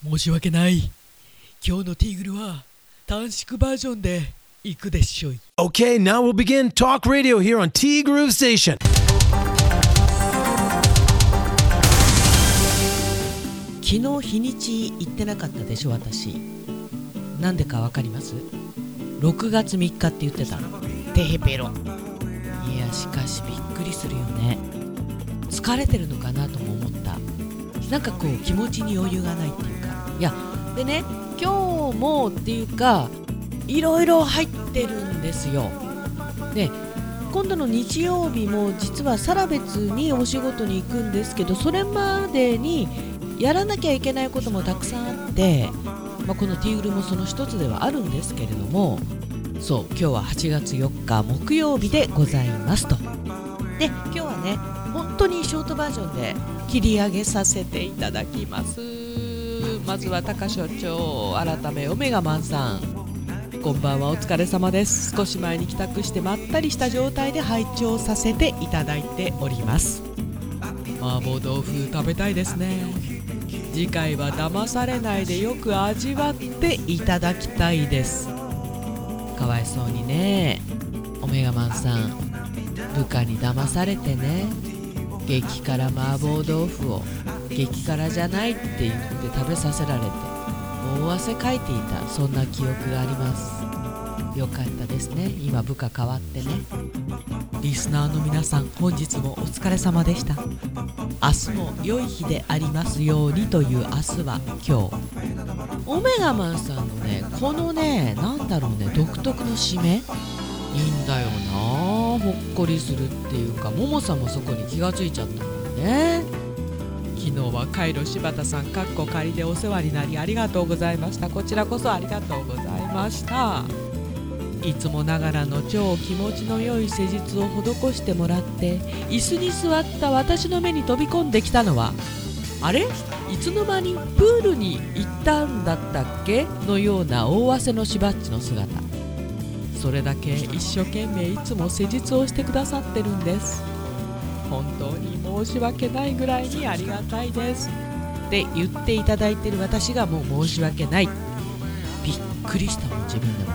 申し訳ない。今日のティーグルは短縮バージョンで行くでしょい Okay, now we'll begin talk radio here on T Groove Station. 昨日日にち行ってなかったでしょ私。なんでかわかります？6月3日って言ってた。テヘペロ。いやしかしびっくりするよね。疲れてるのかなとも思った。なんかこう気持ちに余裕がないっていうかいやでね今日もっていうかいろいろ入ってるんですよ。で今度の日曜日も実はサラベツにお仕事に行くんですけどそれまでにやらなきゃいけないこともたくさんあって、まあ、このティーグルもその一つではあるんですけれどもそう今日は8月4日木曜日でございますと。で今日はね本当にショートバージョンで切り上げさせていただきます。まずは高所長改めオメガマンさん。こんばんはお疲れ様です。少し前に帰宅してまったりした状態で拝聴させていただいております。麻婆豆腐食べたいですね。次回は騙されないでよく味わっていただきたいです。かわいそうにね。オメガマンさん部下に騙されてね。激辛麻婆豆腐を激辛じゃないって言って食べさせられて大汗かいていたそんな記憶があります。よかったですね。今部下変わってね。リスナーの皆さん本日もお疲れ様でした。明日も良い日でありますようにという明日は今日。オメガマンさんのねこのねなんだろうね独特の締め。いいんだよな。ほっこりするっていうかももさんもそこに気がついちゃったもんね。昨日はカイロ柴田さんかっこ仮でお世話になりありがとうございました。こちらこそありがとうございました。いつもながらの超気持ちの良い施術を施してもらって椅子に座った私の目に飛び込んできたのはあれ？いつの間にプールに行ったんだったっけ？のような大汗のしばっちの姿。それだけ一生懸命いつも施術をしてくださってるんです。本当に申し訳ないぐらいにありがたいです。って言っていただいてる私がもう申し訳ない。びっくりしたもん自分でも。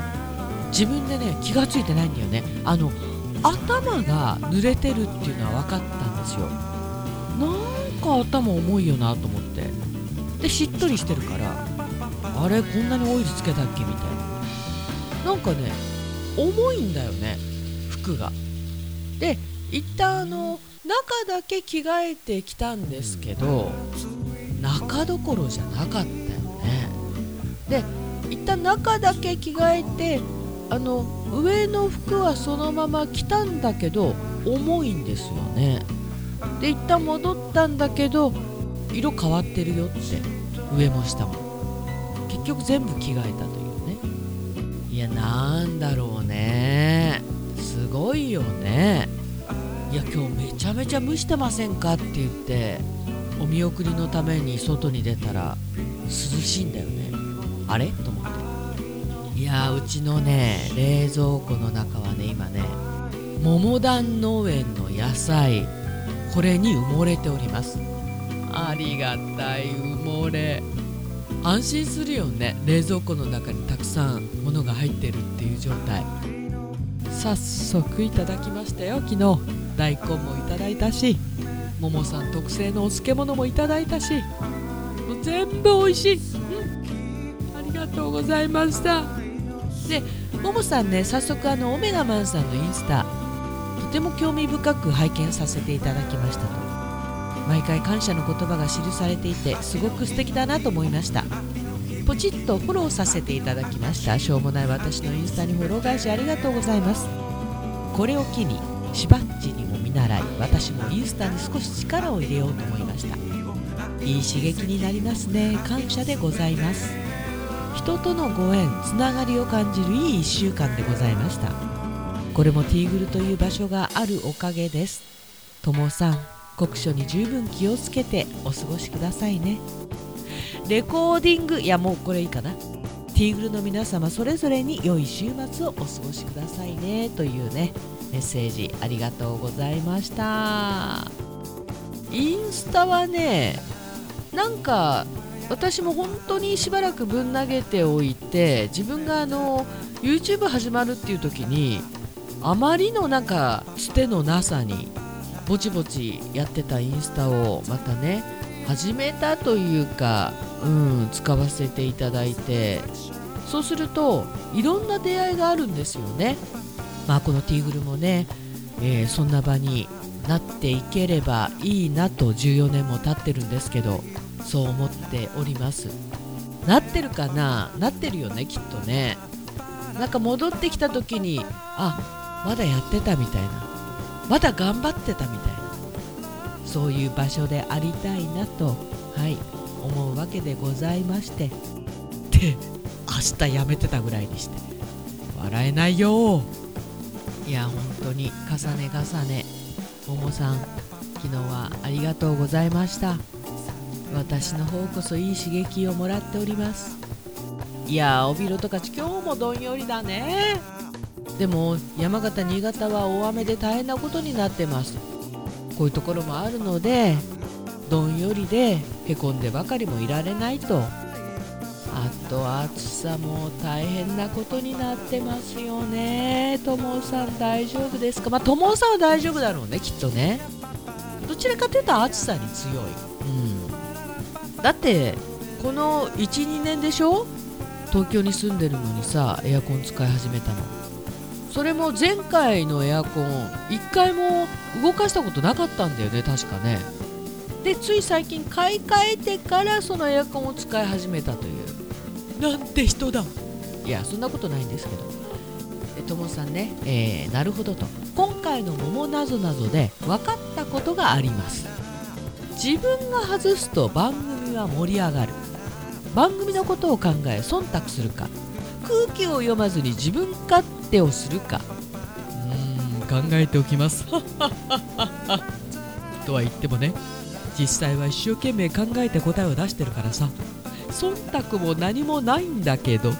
自分でね気がついてないんだよね。あの頭が濡れてるっていうのは分かったんですよ。なんか頭重いよなと思って。でしっとりしてるからあれこんなにオイルつけたっけみたいな。なんかね重いんだよね服が。で一旦あの中だけ着替えてきたんですけど中どころじゃなかったよね。で一旦中だけ着替えてあの上の服はそのまま着たんだけど重いんですよね。で一旦戻ったんだけど色変わってるよって上も下も。結局全部着替えたというね。いやなんだろうね。すごいよね。いや今日めちゃめちゃ蒸してませんかって言ってお見送りのために外に出たら涼しいんだよね。あれ？と思って。いやうちのね冷蔵庫の中はね今ね桃団農園の野菜これに埋もれております。ありがたい埋もれ。安心するよね。冷蔵庫の中にたくさん物が入ってるっていう状態。早速いただきましたよ昨日。大根もいただいたしももさん特製のお漬物もいただいたしもう全部美味しい、うん、ありがとうございました。でももさんね早速あのオメガマンさんのインスタとても興味深く拝見させていただきましたと。毎回感謝の言葉が記されていてすごく素敵だなと思いました。ポチッとフォローさせていただきました。しょうもない私のインスタにフォロー返しありがとうございます。これを機にしばっちにも見習い私もインスタに少し力を入れようと思いました。いい刺激になりますね。感謝でございます。人とのご縁つながりを感じるいい1週間でございました。これもティーグルという場所があるおかげです。ともさん酷暑に十分気をつけてお過ごしくださいね。レコーディングいやもうこれいいかな。ティーグルの皆様それぞれに良い週末をお過ごしくださいねというねメッセージありがとうございました。インスタはねなんか私も本当にしばらくぶん投げておいて自分があの YouTube 始まるっていう時にあまりのなんかつてのなさにぼちぼちやってたインスタをまたね始めたというか、うん、使わせていただいてそうするといろんな出会いがあるんですよね。まあ、このティーグルもね、えー、そんな場になっていければいいなと14年も経ってるんですけどそう思っております。なってるかな？なってるよねきっとね。なんか戻ってきた時にあまだやってたみたいな。まだ頑張ってたみたいな。そういう場所でありたいなとはい思うわけでございまして。で明日やめてたぐらいにして。笑えないよ。いや本当に。重ね重ね。ももさん昨日はありがとうございました。私の方こそいい刺激をもらっております。いや帯広とか今日もどんよりだね。でも山形新潟は大雨で大変なことになってます。こういうところもあるのでどんよりでへこんでばかりもいられないと。あと暑さも大変なことになってますよね。ともさん大丈夫ですか？まともさんは大丈夫だろうねきっとね。どちらかというと暑さに強い、うん、だってこの12年でしょ？東京に住んでるのにさエアコン使い始めたの。それも前回のエアコン1回も動かしたことなかったんだよね確かね。でつい最近買い替えてからそのエアコンを使い始めたという。なんて人だ。いやそんなことないんですけど。ともさんね、えー、なるほどと。今回の桃なぞなぞで分かったことがあります。自分が外すと番組は盛り上がる。番組のことを考え忖度するか。空気を読まずに自分勝手をするか。うーん考えておきます。とは言ってもね実際は一生懸命考えて答えを出してるからさ忖度も何もないんだけど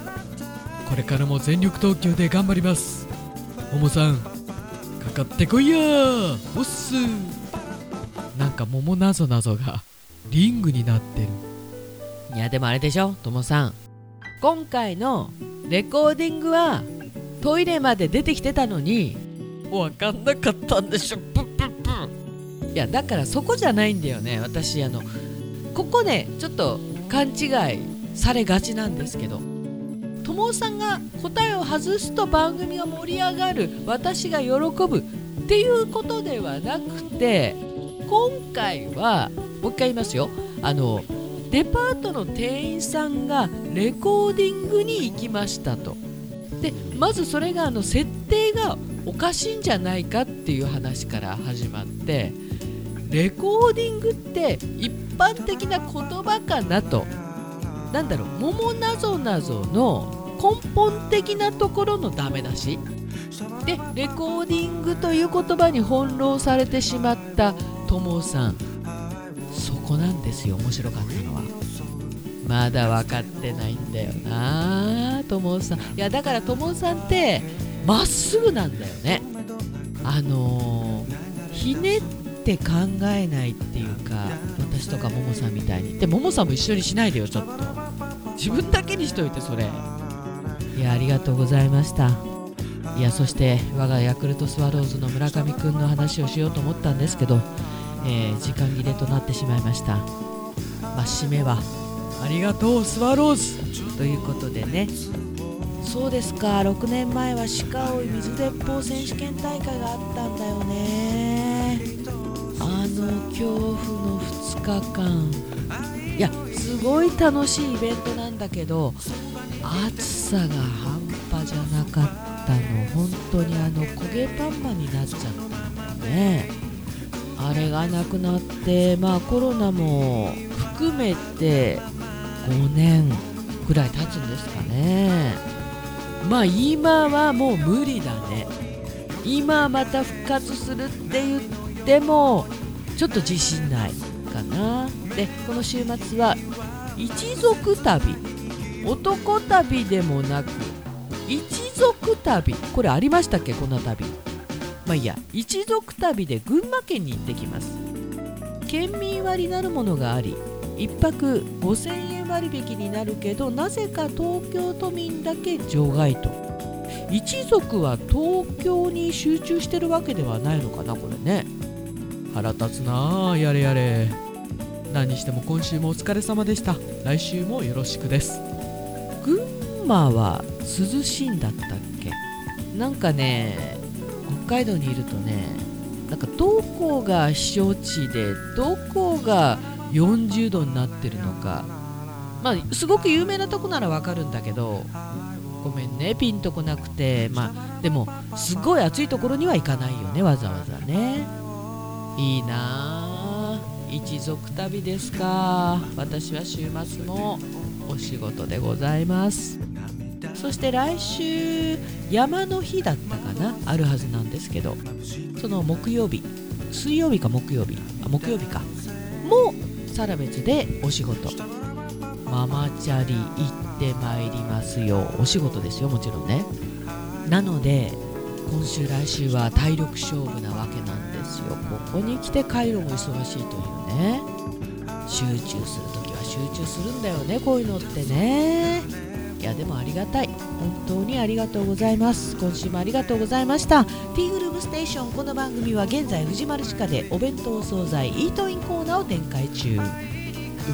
これからも全力投球で頑張ります。ももさんかかってこいやおっすなんか桃なぞなぞがリングになってる。いやでもあれでしょともさん。今回のレコーディングはトイレまで出てきてたのに分かんなかったんでしょ。プップップいやだからそこじゃないんだよね私あのここねちょっと勘違いされがちなんですけど友さんが答えを外すと番組が盛り上がる私が喜ぶっていうことではなくて今回はもう一回言いますよ。あのデパートの店員さんがレコーディングに行きましたと。でまずそれがあの設定がおかしいんじゃないかっていう話から始まってレコーディングって一般的な言葉かなと。なんだろう。桃なぞなぞの根本的なところのダメ出し。でレコーディングという言葉に翻弄されてしまったともさん。そこなんですよ。面白かったのは。まだ分かってないんだよなともさん。いやだからともさんってまっすぐなんだよね。あのー、ひねって考えないっていうか私とかももさんみたいに。でももさんも一緒にしないでよちょっと。自分だけにしといてそれ。いやありがとうございました。いやそして我がヤクルトスワローズの村上くんの話をしようと思ったんですけど、えー、時間切れとなってしまいました。まあ締めは。ありがとうスワローズ。ということでね。そうですか。6年前は鹿追水鉄砲選手権大会があったんだよねあの恐怖の2日間。いやすごい楽しいイベントなんだけど暑さが半端じゃなかったの。本当にあの焦げパンマになっちゃったんだね。あれがなくなってまあコロナも含めて5年ぐらい経つんですかね。まあ今はもう無理だね。今また復活するって言ってもちょっと自信ないかな。でこの週末は一族旅。男旅でもなく一族旅。これありましたっけ？こんな旅。まあいいや。一族旅で群馬県に行ってきます。県民割なるものがあり1泊5000円割引になるけどなぜか東京都民だけ除外と。一族は東京に集中してるわけではないのかなこれね。腹立つなあやれやれ。何にしても今週もお疲れ様でした。来週もよろしくです。群馬は涼しいんだったっけ？なんかね北海道にいるとねなんかどこが避暑地でどこが40度になってるのか。まあすごく有名なとこならわかるんだけどごめんねピンとこなくて。まあでもすごい暑いところには行かないよねわざわざね。いいなあ。一族旅ですか。私は週末もお仕事でございます。そして来週山の日だったかな。あるはずなんですけど。その木曜日。水曜日か木曜日。あ木曜日か。もサラベツでお仕事。ママチャリ行ってまいりますよ。お仕事ですよもちろんね。なので今週来週は体力勝負なわけなんですよ。ここに来て回路も忙しいというね。集中する時は集中するんだよねこういうのってね。いやでもありがたい。本当にありがとうございます。今週もありがとうございました。ティーグルームステーションこの番組は現在藤丸地下でお弁当惣菜イートインコーナーを展開中。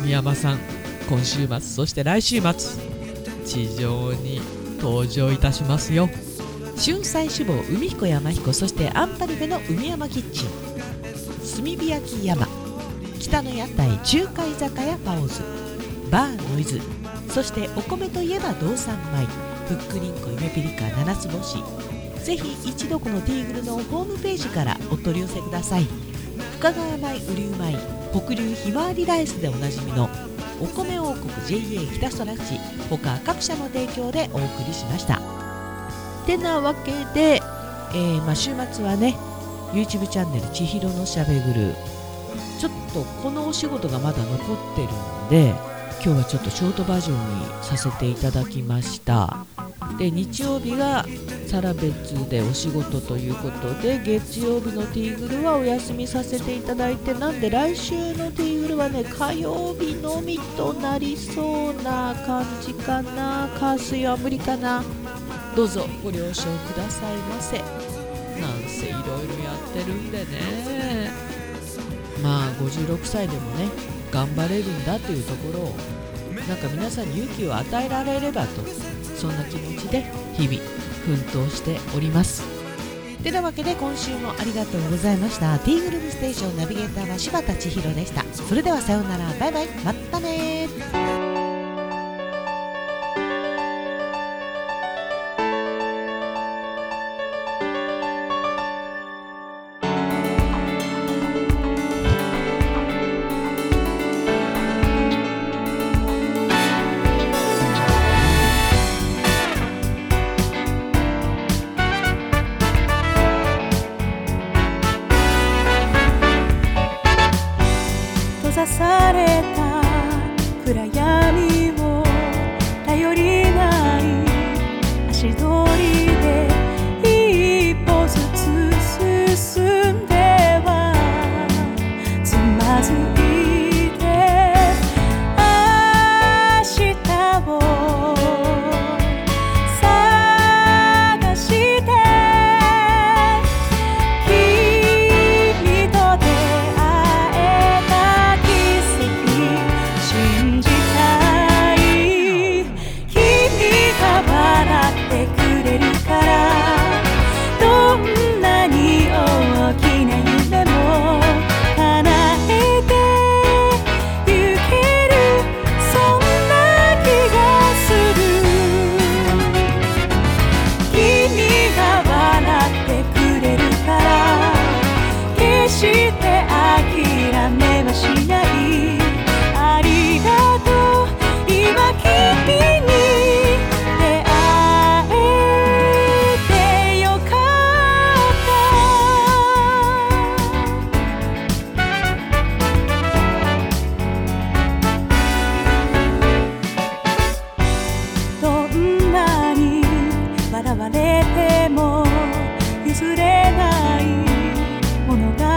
海山さん今週末そして来週末地上に登場いたしますよ。春菜志望海彦山彦そしてアンパルフェの海山キッチン。炭火焼き山。北の屋台中華居酒屋パオズ。バーノイズ。そしてお米といえば道産米。ふっくりんこ夢ピリカ七つ星。ぜひ一度このティーグルのホームページからお取り寄せください。深川米雨竜米北流ひまわりライスでおなじみのお米王国 JA 北空地他各社の提供でお送りしました。てなわけで、えーまあ、週末はね YouTube チャンネル「千尋のしゃべぐる」ちょっとこのお仕事がまだ残ってるんで今日はちょっとショートバージョンにさせていただきました。で日曜日がサラベツでお仕事ということで月曜日のティーグルはお休みさせていただいてなんで来週のティーグルはね火曜日のみとなりそうな感じかな。火水は無理かな。どうぞご了承くださいませ。なんせいろいろやってるんでね。まあ56歳でもね頑張れるんだというところをなんか皆さんに勇気を与えられればとそんな気持ちで日々奮闘しております。てなわけで今週もありがとうございました。ティーグルームステーションナビゲーターは柴田千尋でした。それではさようなら。バイバイ。またねわれても譲れないものが